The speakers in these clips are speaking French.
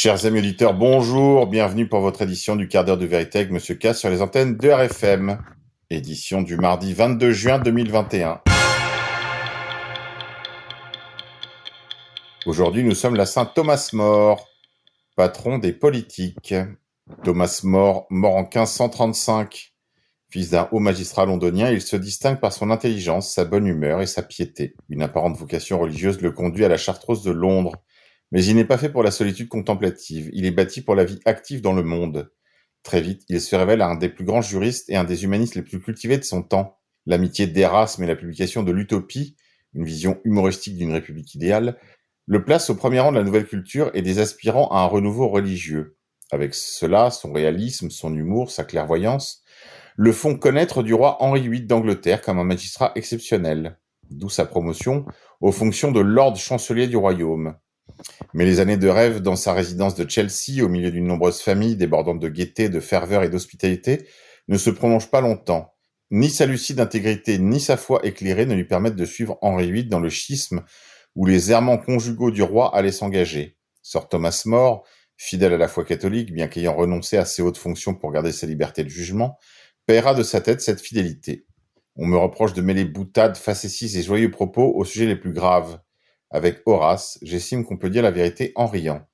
Chers amis auditeurs, bonjour, bienvenue pour votre édition du quart d'heure de vérité Monsieur K sur les antennes de RFM. Édition du mardi 22 juin 2021. Aujourd'hui, nous sommes la Saint Thomas More, patron des politiques. Thomas More, mort en 1535. Fils d'un haut magistrat londonien, il se distingue par son intelligence, sa bonne humeur et sa piété. Une apparente vocation religieuse le conduit à la Chartreuse de Londres, mais il n'est pas fait pour la solitude contemplative, il est bâti pour la vie active dans le monde. Très vite, il se révèle un des plus grands juristes et un des humanistes les plus cultivés de son temps. L'amitié d'Erasme et la publication de l'Utopie, une vision humoristique d'une république idéale, le place au premier rang de la nouvelle culture et des aspirants à un renouveau religieux. Avec cela, son réalisme, son humour, sa clairvoyance, le font connaître du roi Henri VIII d'Angleterre comme un magistrat exceptionnel, d'où sa promotion aux fonctions de Lord chancelier du royaume. Mais les années de rêve dans sa résidence de Chelsea, au milieu d'une nombreuse famille débordant de gaieté, de ferveur et d'hospitalité, ne se prolongent pas longtemps. Ni sa lucide intégrité, ni sa foi éclairée ne lui permettent de suivre Henri VIII dans le schisme où les errements conjugaux du roi allaient s'engager. Sir Thomas More, fidèle à la foi catholique, bien qu'ayant renoncé à ses hautes fonctions pour garder sa liberté de jugement, paiera de sa tête cette fidélité. On me reproche de mêler boutades, facéties et joyeux propos aux sujets les plus graves. Avec Horace, j'estime qu'on peut dire la vérité en riant.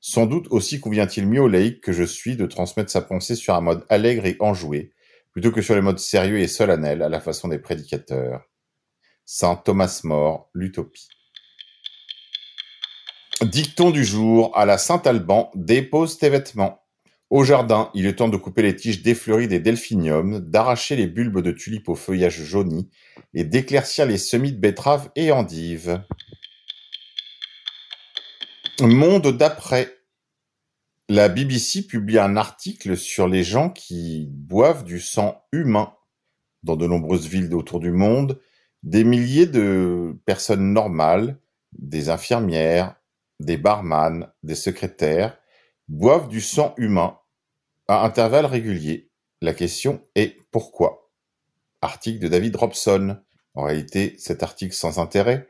Sans doute aussi convient-il mieux au laïc que je suis de transmettre sa pensée sur un mode allègre et enjoué, plutôt que sur le mode sérieux et solennel à la façon des prédicateurs. Saint Thomas More, l'Utopie. Dicton du jour à la Saint-Alban, dépose tes vêtements. Au jardin, il est temps de couper les tiges défleuries des delphiniums, d'arracher les bulbes de tulipes au feuillage jauni et d'éclaircir les semis de betteraves et endives. Monde d'après. La BBC publie un article sur les gens qui boivent du sang humain. Dans de nombreuses villes autour du monde, des milliers de personnes normales, des infirmières, des barman, des secrétaires, boivent du sang humain à intervalles réguliers. La question est pourquoi? Article de David Robson. En réalité, cet article sans intérêt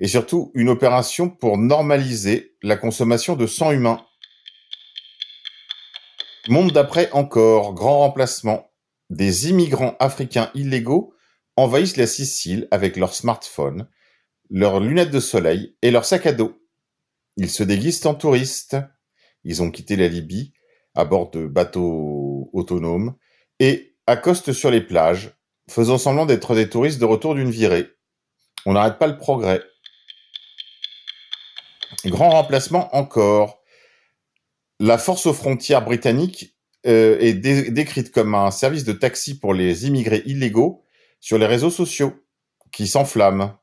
et surtout une opération pour normaliser la consommation de sang humain. Monde d'après encore, grand remplacement. Des immigrants africains illégaux envahissent la Sicile avec leurs smartphones, leurs lunettes de soleil et leurs sacs à dos. Ils se déguisent en touristes. Ils ont quitté la Libye à bord de bateaux autonomes et accostent sur les plages, faisant semblant d'être des touristes de retour d'une virée. On n'arrête pas le progrès. Grand remplacement encore. La force aux frontières britannique euh, est décrite comme un service de taxi pour les immigrés illégaux sur les réseaux sociaux qui s'enflamment.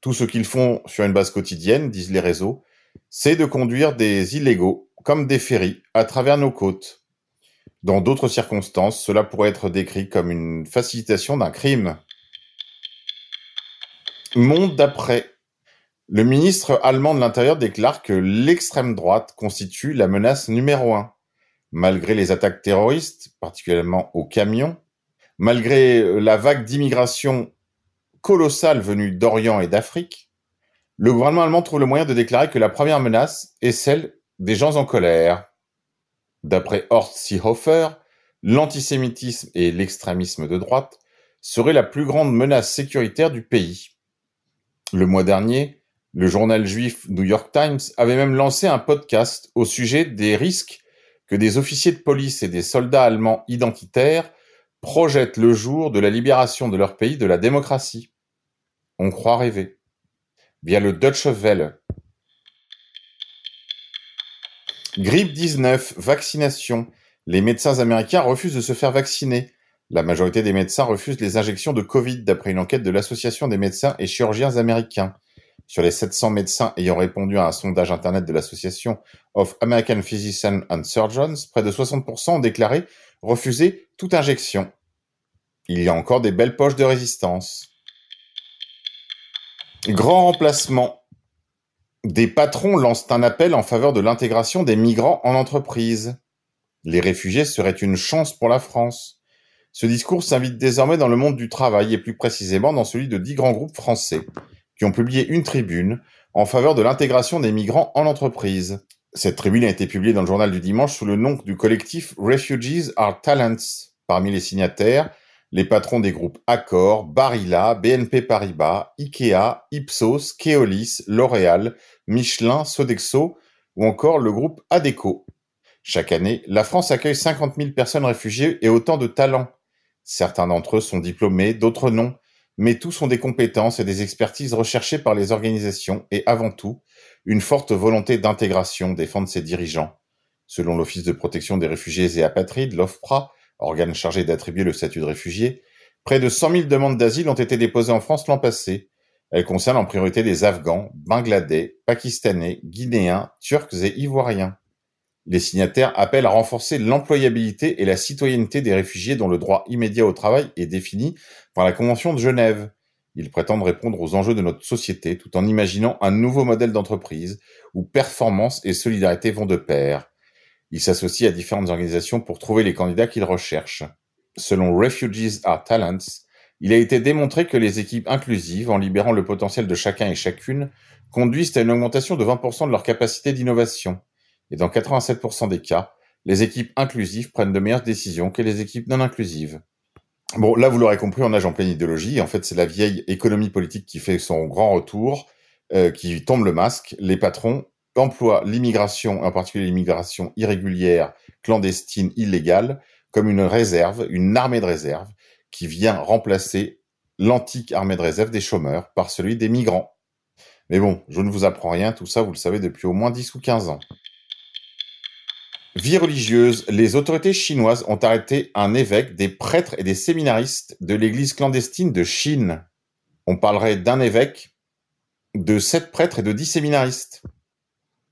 Tout ce qu'ils font sur une base quotidienne, disent les réseaux, c'est de conduire des illégaux comme des ferries à travers nos côtes. Dans d'autres circonstances, cela pourrait être décrit comme une facilitation d'un crime. Monde d'après. Le ministre allemand de l'Intérieur déclare que l'extrême droite constitue la menace numéro un. Malgré les attaques terroristes, particulièrement aux camions, malgré la vague d'immigration colossale venue d'Orient et d'Afrique, le gouvernement allemand trouve le moyen de déclarer que la première menace est celle des gens en colère. D'après Horst Seehofer, l'antisémitisme et l'extrémisme de droite seraient la plus grande menace sécuritaire du pays. Le mois dernier, le journal juif New York Times avait même lancé un podcast au sujet des risques que des officiers de police et des soldats allemands identitaires projettent le jour de la libération de leur pays de la démocratie. On croit rêver. Via le Deutsche Welle. Grippe 19, vaccination. Les médecins américains refusent de se faire vacciner. La majorité des médecins refusent les injections de Covid d'après une enquête de l'Association des médecins et chirurgiens américains. Sur les 700 médecins ayant répondu à un sondage internet de l'association of American Physicians and Surgeons, près de 60% ont déclaré refuser toute injection. Il y a encore des belles poches de résistance. Grand remplacement. Des patrons lancent un appel en faveur de l'intégration des migrants en entreprise. Les réfugiés seraient une chance pour la France. Ce discours s'invite désormais dans le monde du travail et plus précisément dans celui de dix grands groupes français qui ont publié une tribune en faveur de l'intégration des migrants en entreprise. Cette tribune a été publiée dans le journal du dimanche sous le nom du collectif Refugees are Talents. Parmi les signataires, les patrons des groupes Accor, Barilla, BNP Paribas, Ikea, Ipsos, Keolis, L'Oréal, Michelin, Sodexo ou encore le groupe Adeco. Chaque année, la France accueille 50 000 personnes réfugiées et autant de talents. Certains d'entre eux sont diplômés, d'autres non, mais tous ont des compétences et des expertises recherchées par les organisations et avant tout, une forte volonté d'intégration défendent ses dirigeants. Selon l'Office de protection des réfugiés et apatrides, l'OFPRA, organe chargé d'attribuer le statut de réfugié, près de 100 000 demandes d'asile ont été déposées en France l'an passé. Elles concernent en priorité des Afghans, Bangladais, Pakistanais, Guinéens, Turcs et Ivoiriens. Les signataires appellent à renforcer l'employabilité et la citoyenneté des réfugiés dont le droit immédiat au travail est défini par la Convention de Genève. Ils prétendent répondre aux enjeux de notre société tout en imaginant un nouveau modèle d'entreprise où performance et solidarité vont de pair. Ils s'associent à différentes organisations pour trouver les candidats qu'ils recherchent. Selon Refugees are Talents, il a été démontré que les équipes inclusives, en libérant le potentiel de chacun et chacune, conduisent à une augmentation de 20% de leur capacité d'innovation. Et dans 87% des cas, les équipes inclusives prennent de meilleures décisions que les équipes non inclusives. Bon, là, vous l'aurez compris, on nage en pleine idéologie. En fait, c'est la vieille économie politique qui fait son grand retour, euh, qui tombe le masque. Les patrons emploie l'immigration, en particulier l'immigration irrégulière, clandestine, illégale, comme une réserve, une armée de réserve, qui vient remplacer l'antique armée de réserve des chômeurs par celui des migrants. Mais bon, je ne vous apprends rien, tout ça vous le savez depuis au moins 10 ou 15 ans. Vie religieuse, les autorités chinoises ont arrêté un évêque, des prêtres et des séminaristes de l'église clandestine de Chine. On parlerait d'un évêque, de sept prêtres et de dix séminaristes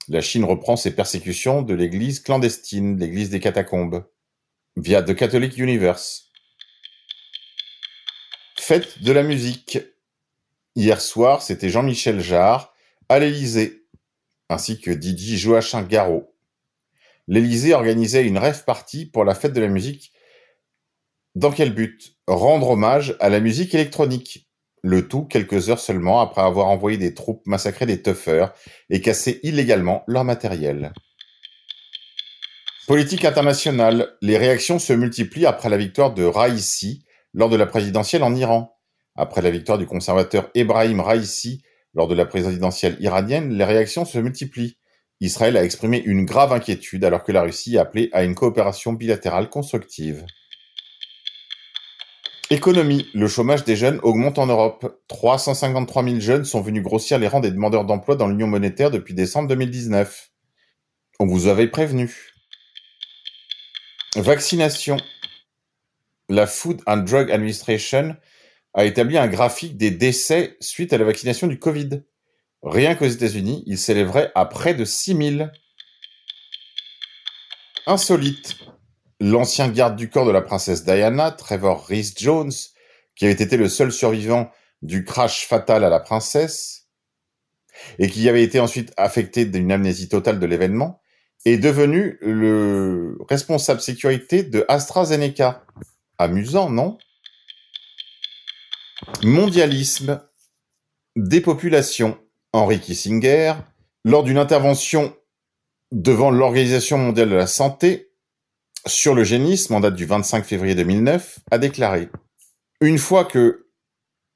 la Chine reprend ses persécutions de l'église clandestine, l'église des catacombes, via The Catholic Universe. Fête de la musique. Hier soir, c'était Jean-Michel Jarre à l'Élysée, ainsi que Didier Joachim Garraud. L'Élysée organisait une rêve partie pour la fête de la musique. Dans quel but? Rendre hommage à la musique électronique. Le tout quelques heures seulement après avoir envoyé des troupes massacrer des tuffers et casser illégalement leur matériel. Politique internationale. Les réactions se multiplient après la victoire de Raisi lors de la présidentielle en Iran. Après la victoire du conservateur Ebrahim Raisi lors de la présidentielle iranienne, les réactions se multiplient. Israël a exprimé une grave inquiétude alors que la Russie a appelé à une coopération bilatérale constructive. Économie. Le chômage des jeunes augmente en Europe. 353 000 jeunes sont venus grossir les rangs des demandeurs d'emploi dans l'Union monétaire depuis décembre 2019. On vous avait prévenu. Vaccination. La Food and Drug Administration a établi un graphique des décès suite à la vaccination du Covid. Rien qu'aux États-Unis, il s'élèverait à près de 6 000. Insolite. L'ancien garde du corps de la princesse Diana, Trevor Rhys-Jones, qui avait été le seul survivant du crash fatal à la princesse, et qui avait été ensuite affecté d'une amnésie totale de l'événement, est devenu le responsable sécurité de AstraZeneca. Amusant, non? Mondialisme, dépopulation. Henry Kissinger, lors d'une intervention devant l'Organisation mondiale de la santé, sur le génisme, en date du 25 février 2009, a déclaré Une fois que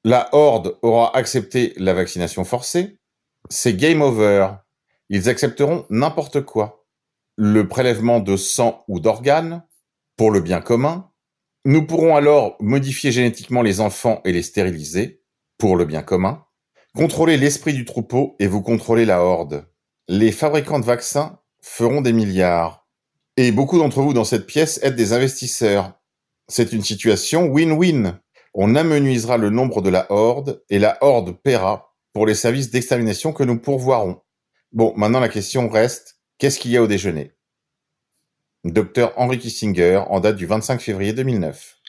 la Horde aura accepté la vaccination forcée, c'est game over. Ils accepteront n'importe quoi. Le prélèvement de sang ou d'organes, pour le bien commun. Nous pourrons alors modifier génétiquement les enfants et les stériliser, pour le bien commun. Contrôler l'esprit du troupeau et vous contrôlez la Horde. Les fabricants de vaccins feront des milliards et beaucoup d'entre vous dans cette pièce êtes des investisseurs. C'est une situation win-win. On amenuisera le nombre de la horde et la horde paiera pour les services d'extermination que nous pourvoirons. Bon, maintenant la question reste, qu'est-ce qu'il y a au déjeuner? Docteur Henry Kissinger, en date du 25 février 2009.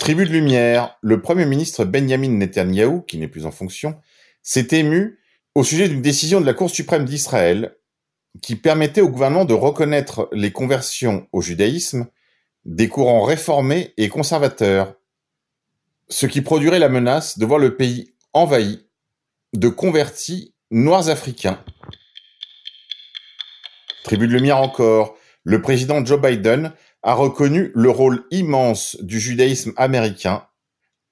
Tribu de lumière, le Premier ministre Benjamin Netanyahu, qui n'est plus en fonction, s'est ému au sujet d'une décision de la Cour suprême d'Israël qui permettait au gouvernement de reconnaître les conversions au judaïsme des courants réformés et conservateurs, ce qui produirait la menace de voir le pays envahi de convertis noirs africains. Tribu de lumière encore, le président Joe Biden a reconnu le rôle immense du judaïsme américain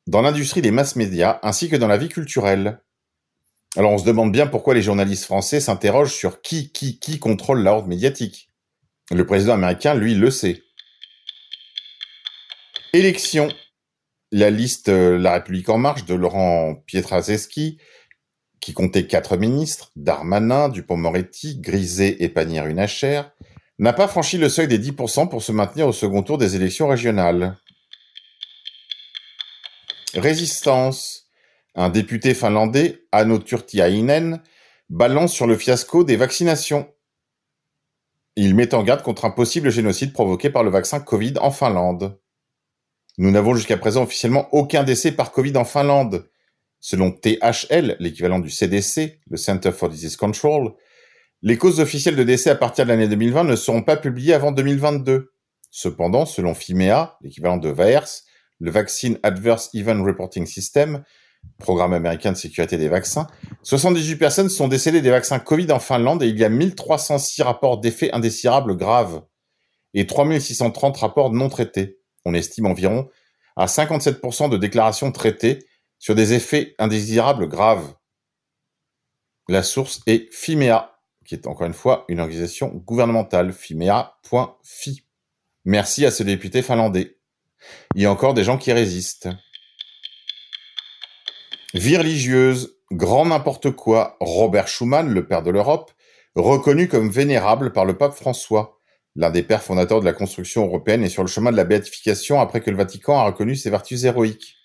dans l'industrie des mass médias ainsi que dans la vie culturelle. Alors on se demande bien pourquoi les journalistes français s'interrogent sur qui, qui, qui contrôle la horde médiatique. Le président américain, lui, le sait. Élection. La liste euh, La République en marche de Laurent Pietraszewski, qui comptait quatre ministres, Darmanin, Dupont-Moretti, Griset et Pannier-Runacher, n'a pas franchi le seuil des 10% pour se maintenir au second tour des élections régionales. Résistance. Un député finlandais, Ano Turtiainen, balance sur le fiasco des vaccinations. Il met en garde contre un possible génocide provoqué par le vaccin Covid en Finlande. Nous n'avons jusqu'à présent officiellement aucun décès par Covid en Finlande. Selon THL, l'équivalent du CDC, le Center for Disease Control, les causes officielles de décès à partir de l'année 2020 ne seront pas publiées avant 2022. Cependant, selon FIMEA, l'équivalent de VAERS, le Vaccine Adverse Event Reporting System, programme américain de sécurité des vaccins, 78 personnes sont décédées des vaccins Covid en Finlande et il y a 1306 rapports d'effets indésirables graves et 3630 rapports non traités. On estime environ à 57% de déclarations traitées sur des effets indésirables graves. La source est FIMEA, qui est encore une fois une organisation gouvernementale, fimea.fi. Merci à ce député finlandais. Il y a encore des gens qui résistent. Vie religieuse, grand n'importe quoi, Robert Schuman, le père de l'Europe, reconnu comme vénérable par le pape François, l'un des pères fondateurs de la construction européenne et sur le chemin de la béatification après que le Vatican a reconnu ses vertus héroïques.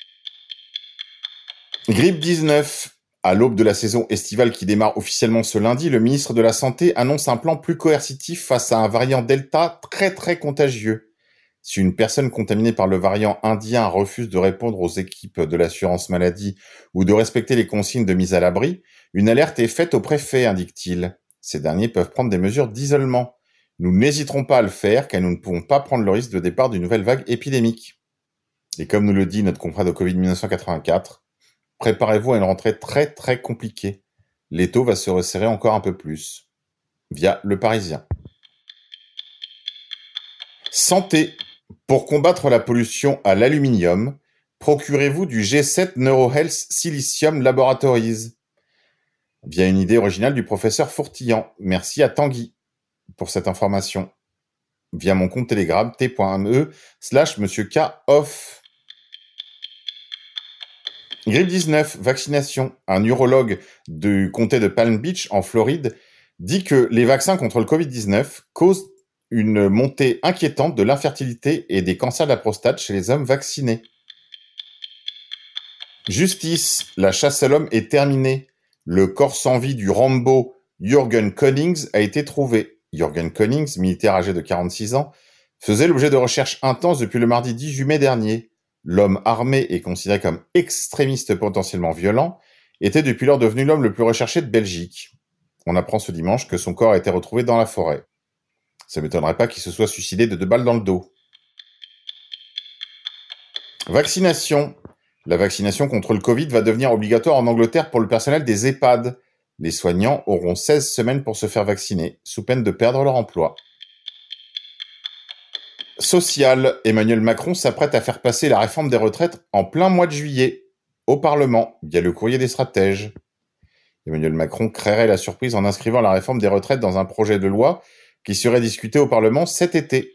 Grippe 19. À l'aube de la saison estivale qui démarre officiellement ce lundi, le ministre de la Santé annonce un plan plus coercitif face à un variant Delta très très contagieux. Si une personne contaminée par le variant indien refuse de répondre aux équipes de l'assurance maladie ou de respecter les consignes de mise à l'abri, une alerte est faite au préfet, indique-t-il. Ces derniers peuvent prendre des mesures d'isolement. Nous n'hésiterons pas à le faire car nous ne pouvons pas prendre le risque de départ d'une nouvelle vague épidémique. Et comme nous le dit notre confrère de Covid 1984, préparez-vous à une rentrée très très compliquée. L'étau va se resserrer encore un peu plus. Via le Parisien. Santé. Pour combattre la pollution à l'aluminium, procurez-vous du G7 NeuroHealth Silicium Laboratories via une idée originale du professeur Fourtillan. Merci à Tanguy pour cette information. Via mon compte Telegram t.me slash monsieur K. Grippe 19, vaccination. Un urologue du comté de Palm Beach en Floride dit que les vaccins contre le Covid-19 causent une montée inquiétante de l'infertilité et des cancers de la prostate chez les hommes vaccinés. Justice, la chasse à l'homme est terminée. Le corps sans vie du Rambo Jürgen Konings a été trouvé. Jürgen Konings, militaire âgé de 46 ans, faisait l'objet de recherches intenses depuis le mardi 18 mai dernier. L'homme armé et considéré comme extrémiste potentiellement violent était depuis lors devenu l'homme le plus recherché de Belgique. On apprend ce dimanche que son corps a été retrouvé dans la forêt. Ça m'étonnerait pas qu'il se soit suicidé de deux balles dans le dos. Vaccination. La vaccination contre le Covid va devenir obligatoire en Angleterre pour le personnel des EHPAD. Les soignants auront 16 semaines pour se faire vacciner, sous peine de perdre leur emploi. Social. Emmanuel Macron s'apprête à faire passer la réforme des retraites en plein mois de juillet au Parlement via le courrier des stratèges. Emmanuel Macron créerait la surprise en inscrivant la réforme des retraites dans un projet de loi qui serait discuté au Parlement cet été.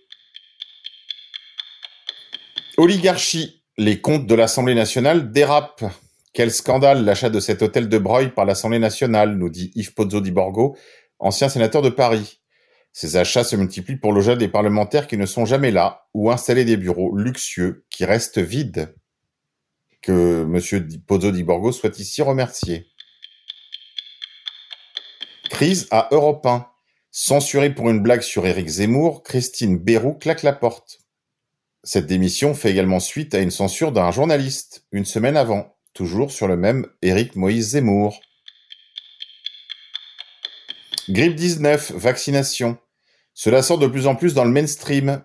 Oligarchie. Les comptes de l'Assemblée nationale dérapent. Quel scandale l'achat de cet hôtel de Breuil par l'Assemblée nationale, nous dit Yves Pozzo di Borgo, ancien sénateur de Paris. Ces achats se multiplient pour loger des parlementaires qui ne sont jamais là ou installer des bureaux luxueux qui restent vides. Que M. Pozzo di Borgo soit ici remercié. Crise à Europe 1. Censurée pour une blague sur Éric Zemmour, Christine Bérou claque la porte. Cette démission fait également suite à une censure d'un journaliste, une semaine avant, toujours sur le même Éric Moïse Zemmour. Grippe 19, vaccination. Cela sort de plus en plus dans le mainstream.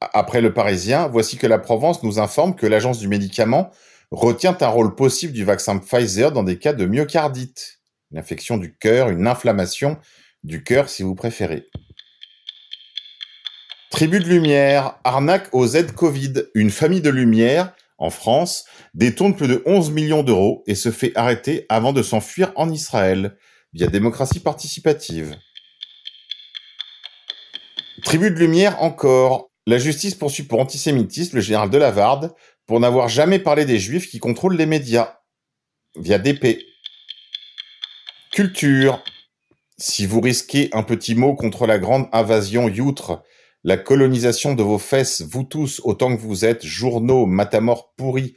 Après le Parisien, voici que la Provence nous informe que l'agence du médicament retient un rôle possible du vaccin Pfizer dans des cas de myocardite, une infection du cœur, une inflammation du cœur si vous préférez. Tribu de Lumière, arnaque aux aides Covid. Une famille de Lumière, en France, détourne plus de 11 millions d'euros et se fait arrêter avant de s'enfuir en Israël, via démocratie participative. Tribu de Lumière encore. La justice poursuit pour antisémitisme le général de Lavarde pour n'avoir jamais parlé des juifs qui contrôlent les médias, via DP. Culture. Si vous risquez un petit mot contre la grande invasion youtre, la colonisation de vos fesses, vous tous, autant que vous êtes, journaux, matamores pourris,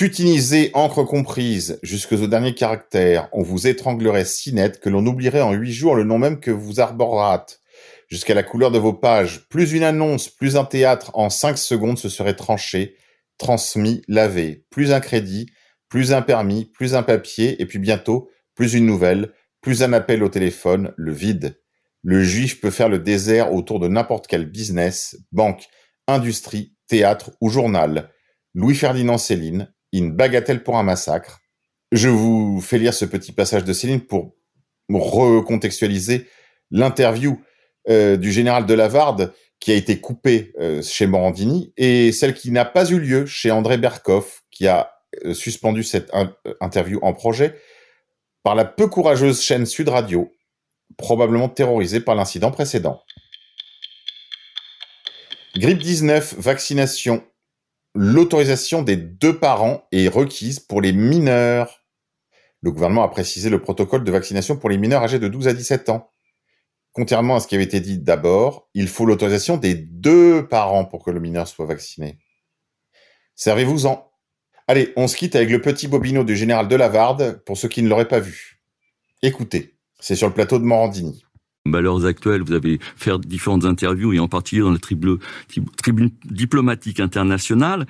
putinisés, encre comprise, jusqu'aux derniers caractères, on vous étranglerait si net que l'on oublierait en huit jours le nom même que vous arborâtes. Jusqu'à la couleur de vos pages, plus une annonce, plus un théâtre, en cinq secondes se serait tranché, transmis, lavé, plus un crédit, plus un permis, plus un papier, et puis bientôt, plus une nouvelle, plus un appel au téléphone, le vide. Le juif peut faire le désert autour de n'importe quel business, banque, industrie, théâtre ou journal. Louis-Ferdinand Céline, une bagatelle pour un massacre. Je vous fais lire ce petit passage de Céline pour recontextualiser l'interview euh, du général de Lavarde qui a été coupée euh, chez Morandini et celle qui n'a pas eu lieu chez André Berkoff qui a euh, suspendu cette interview en projet par la peu courageuse chaîne Sud Radio, probablement terrorisée par l'incident précédent. Grippe 19, vaccination. L'autorisation des deux parents est requise pour les mineurs. Le gouvernement a précisé le protocole de vaccination pour les mineurs âgés de 12 à 17 ans. Contrairement à ce qui avait été dit d'abord, il faut l'autorisation des deux parents pour que le mineur soit vacciné. Servez-vous-en. Allez, on se quitte avec le petit bobino du général de Lavarde pour ceux qui ne l'auraient pas vu. Écoutez, c'est sur le plateau de Morandini. À l'heure actuelle, vous avez fait différentes interviews, et en particulier dans la tribune, diplomatique internationale.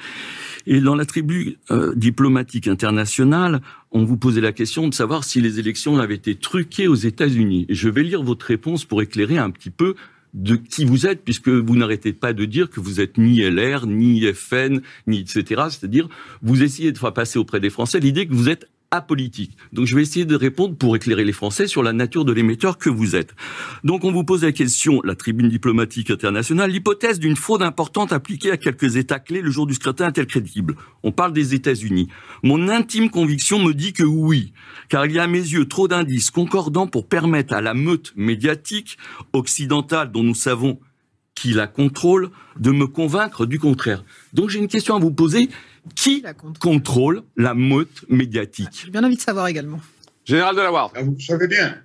Et dans la tribu euh, diplomatique internationale, on vous posait la question de savoir si les élections avaient été truquées aux États-Unis. Je vais lire votre réponse pour éclairer un petit peu de qui vous êtes, puisque vous n'arrêtez pas de dire que vous êtes ni LR, ni FN, ni etc. C'est-à-dire, vous essayez de faire passer auprès des Français l'idée que vous êtes apolitique. Donc je vais essayer de répondre pour éclairer les Français sur la nature de l'émetteur que vous êtes. Donc on vous pose la question, la tribune diplomatique internationale, l'hypothèse d'une fraude importante appliquée à quelques États clés le jour du scrutin est-elle crédible? On parle des États-Unis. Mon intime conviction me dit que oui, car il y a à mes yeux trop d'indices concordants pour permettre à la meute médiatique occidentale dont nous savons qui la contrôle de me convaincre du contraire. Donc j'ai une question à vous poser. Qui contrôle la meute médiatique? J'ai bien envie de savoir également. Général de la Ward. Ah, vous savez bien.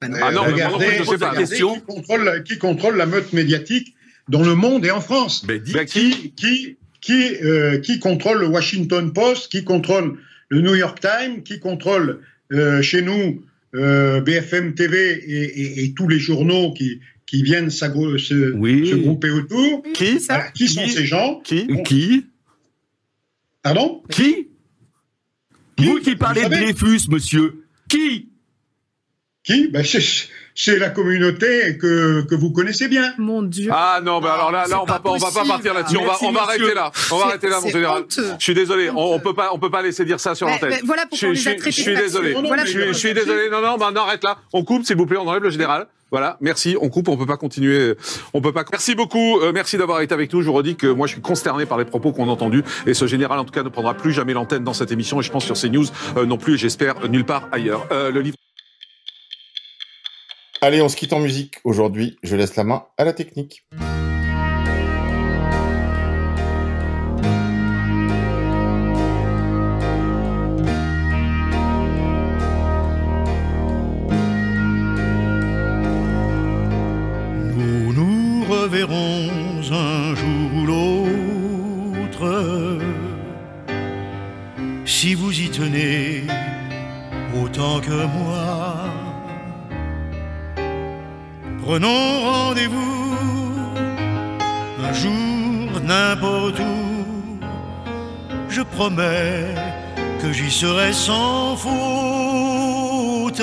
Ah non, mais moi, je sais pas. Question. Qui, contrôle, qui contrôle la meute médiatique dans le monde et en France ben, qui, qui, qui, euh, qui contrôle le Washington Post Qui contrôle le New York Times Qui contrôle euh, chez nous euh, BFM TV et, et, et, tous les journaux qui, qui viennent se, se, grouper autour. Qui, ça qui sont ces gens Qui, qui Pardon Qui, Vous qui parlez de Dreyfus, monsieur. Qui Qui? Ben, C'est la communauté que, que vous connaissez bien. Mon Dieu. Ah non, ben alors là, là on va pas, on va pas partir là-dessus. On va, on va arrêter là. On va arrêter là, mon général. Je suis désolé. On, on, peut pas, on peut pas laisser dire ça sur l'antenne. Voilà pourquoi je, on les a je, je suis désolé. je, suis désolé. Non, non, ben, on arrête là. On coupe, s'il vous plaît. On enlève le général. Voilà, merci. On coupe, on peut pas continuer. On peut pas. Merci beaucoup. Euh, merci d'avoir été avec nous. Je vous redis que moi, je suis consterné par les propos qu'on a entendus. Et ce général, en tout cas, ne prendra plus jamais l'antenne dans cette émission. Et je pense sur CNews euh, non plus. Et j'espère nulle part ailleurs. Euh, le livre. Allez, on se quitte en musique. Aujourd'hui, je laisse la main à la technique. Nous nous reverrons un jour ou l'autre. Si vous y tenez autant que moi. Prenons rendez-vous un jour n'importe où. Je promets que j'y serai sans faute.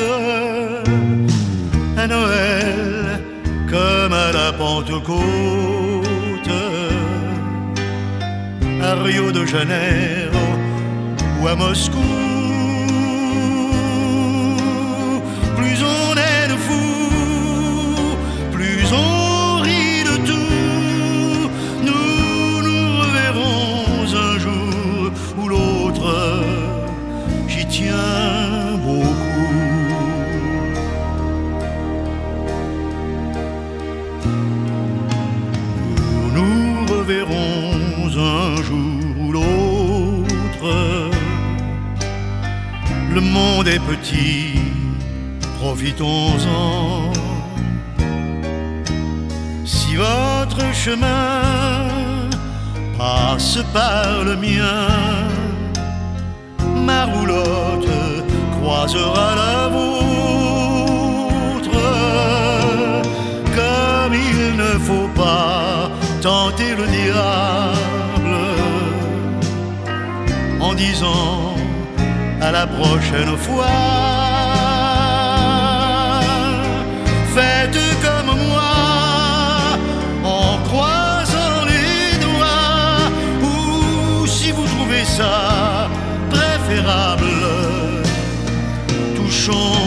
À Noël comme à la Pentecôte. À Rio de Janeiro ou à Moscou. croisera la vôtre. Comme il ne faut pas tenter le diable en disant à la prochaine fois. cochon